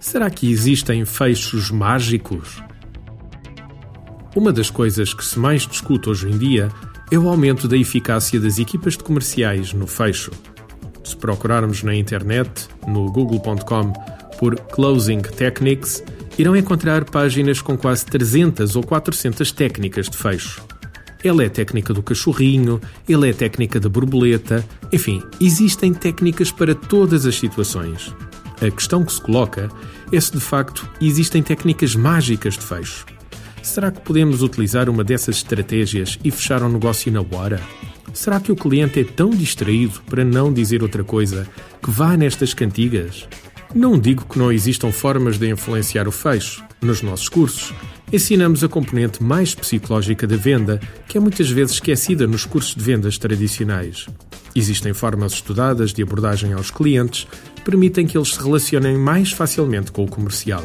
Será que existem fechos mágicos? Uma das coisas que se mais discute hoje em dia é o aumento da eficácia das equipas de comerciais no fecho. Se procurarmos na internet, no google.com, por Closing Techniques, irão encontrar páginas com quase 300 ou 400 técnicas de fecho. Ela é técnica do cachorrinho, ele é técnica da borboleta, enfim, existem técnicas para todas as situações. A questão que se coloca é se de facto existem técnicas mágicas de fecho. Será que podemos utilizar uma dessas estratégias e fechar um negócio na hora? Será que o cliente é tão distraído, para não dizer outra coisa, que vá nestas cantigas? Não digo que não existam formas de influenciar o fecho. Nos nossos cursos, ensinamos a componente mais psicológica da venda, que é muitas vezes esquecida nos cursos de vendas tradicionais. Existem formas estudadas de abordagem aos clientes que permitem que eles se relacionem mais facilmente com o comercial.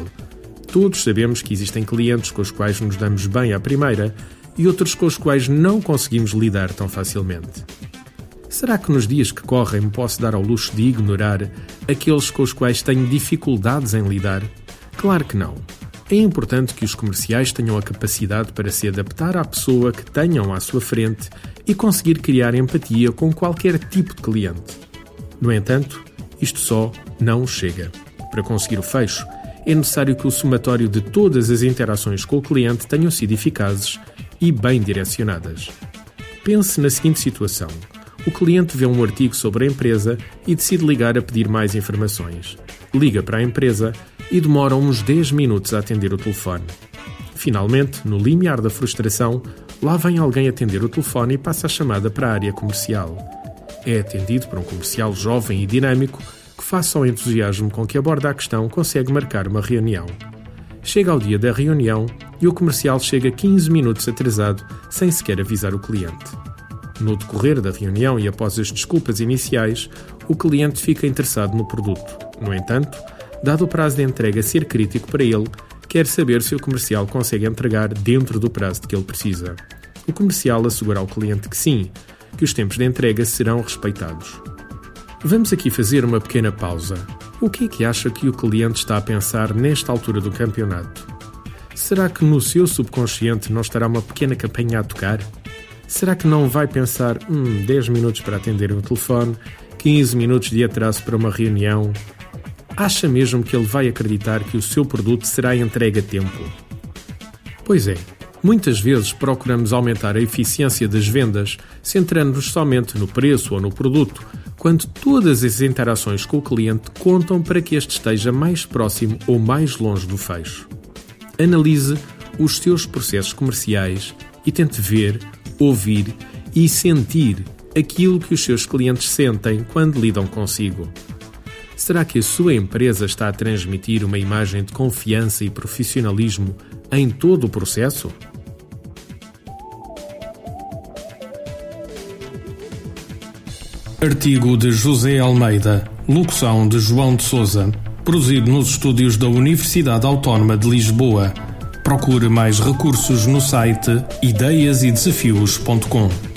Todos sabemos que existem clientes com os quais nos damos bem à primeira e outros com os quais não conseguimos lidar tão facilmente. Será que nos dias que correm me posso dar ao luxo de ignorar aqueles com os quais tenho dificuldades em lidar? Claro que não. É importante que os comerciais tenham a capacidade para se adaptar à pessoa que tenham à sua frente e conseguir criar empatia com qualquer tipo de cliente. No entanto, isto só não chega. Para conseguir o fecho, é necessário que o somatório de todas as interações com o cliente tenham sido eficazes e bem direcionadas. Pense na seguinte situação: o cliente vê um artigo sobre a empresa e decide ligar a pedir mais informações. Liga para a empresa e demora uns 10 minutos a atender o telefone. Finalmente, no limiar da frustração, lá vem alguém atender o telefone e passa a chamada para a área comercial. É atendido por um comercial jovem e dinâmico que, face ao entusiasmo com que aborda a questão, consegue marcar uma reunião. Chega ao dia da reunião e o comercial chega 15 minutos atrasado, sem sequer avisar o cliente. No decorrer da reunião e após as desculpas iniciais, o cliente fica interessado no produto. No entanto, dado o prazo de entrega ser crítico para ele, quer saber se o comercial consegue entregar dentro do prazo de que ele precisa. O comercial assegura ao cliente que sim, que os tempos de entrega serão respeitados. Vamos aqui fazer uma pequena pausa. O que é que acha que o cliente está a pensar nesta altura do campeonato? Será que no seu subconsciente não estará uma pequena campanha a tocar? Será que não vai pensar, hum, 10 minutos para atender o telefone, 15 minutos de atraso para uma reunião, Acha mesmo que ele vai acreditar que o seu produto será entregue a tempo? Pois é, muitas vezes procuramos aumentar a eficiência das vendas centrando-nos somente no preço ou no produto, quando todas as interações com o cliente contam para que este esteja mais próximo ou mais longe do fecho. Analise os seus processos comerciais e tente ver, ouvir e sentir aquilo que os seus clientes sentem quando lidam consigo. Será que a sua empresa está a transmitir uma imagem de confiança e profissionalismo em todo o processo? Artigo de José Almeida, locução de João de Souza, produzido nos estúdios da Universidade Autónoma de Lisboa. Procure mais recursos no site ideiasedesafios.com.